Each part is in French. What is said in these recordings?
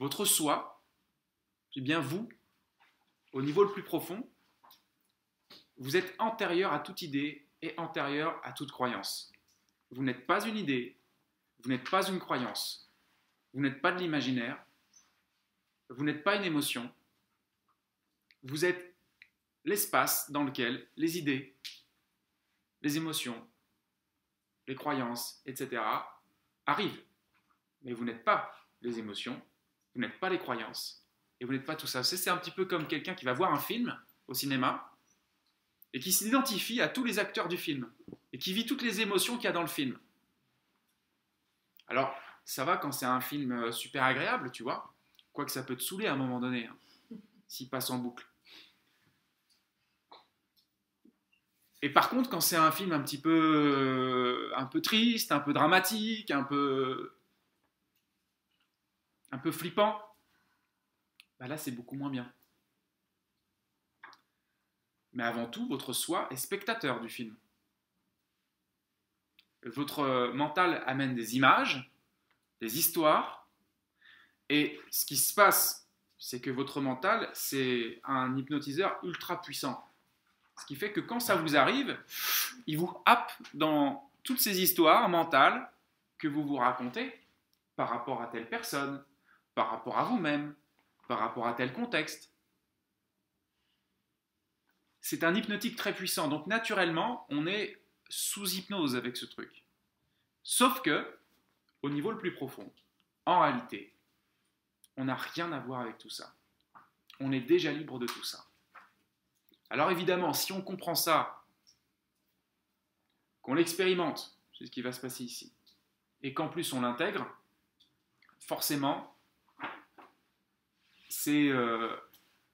votre soi, c'est bien vous, au niveau le plus profond, vous êtes antérieur à toute idée et antérieur à toute croyance. Vous n'êtes pas une idée, vous n'êtes pas une croyance, vous n'êtes pas de l'imaginaire, vous n'êtes pas une émotion, vous êtes l'espace dans lequel les idées, les émotions, les croyances, etc. arrivent. Mais vous n'êtes pas les émotions, vous n'êtes pas les croyances, et vous n'êtes pas tout ça. C'est un petit peu comme quelqu'un qui va voir un film au cinéma et qui s'identifie à tous les acteurs du film et qui vit toutes les émotions qu'il y a dans le film. Alors, ça va quand c'est un film euh, super agréable, tu vois, quoique ça peut te saouler à un moment donné, hein, s'il passe en boucle. Et par contre, quand c'est un film un petit peu, euh, un peu triste, un peu dramatique, un peu, un peu flippant, bah là c'est beaucoup moins bien. Mais avant tout, votre soi est spectateur du film. Votre mental amène des images, des histoires, et ce qui se passe, c'est que votre mental, c'est un hypnotiseur ultra puissant. Ce qui fait que quand ça vous arrive, il vous happe dans toutes ces histoires mentales que vous vous racontez par rapport à telle personne, par rapport à vous-même, par rapport à tel contexte. C'est un hypnotique très puissant, donc naturellement, on est sous hypnose avec ce truc. Sauf que, au niveau le plus profond, en réalité, on n'a rien à voir avec tout ça. On est déjà libre de tout ça. Alors évidemment, si on comprend ça, qu'on l'expérimente, c'est ce qui va se passer ici, et qu'en plus on l'intègre, forcément, c'est euh,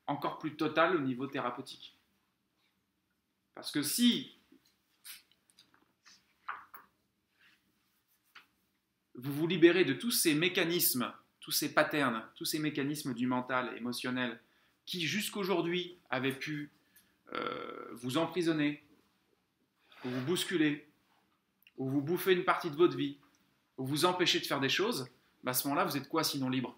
encore plus total au niveau thérapeutique. Parce que si vous vous libérez de tous ces mécanismes, tous ces patterns, tous ces mécanismes du mental, émotionnel, qui jusqu'aujourd'hui avaient pu euh, vous emprisonnez, ou vous bousculez, ou vous bouffez une partie de votre vie, ou vous empêchez de faire des choses, bah, à ce moment-là, vous êtes quoi sinon libre?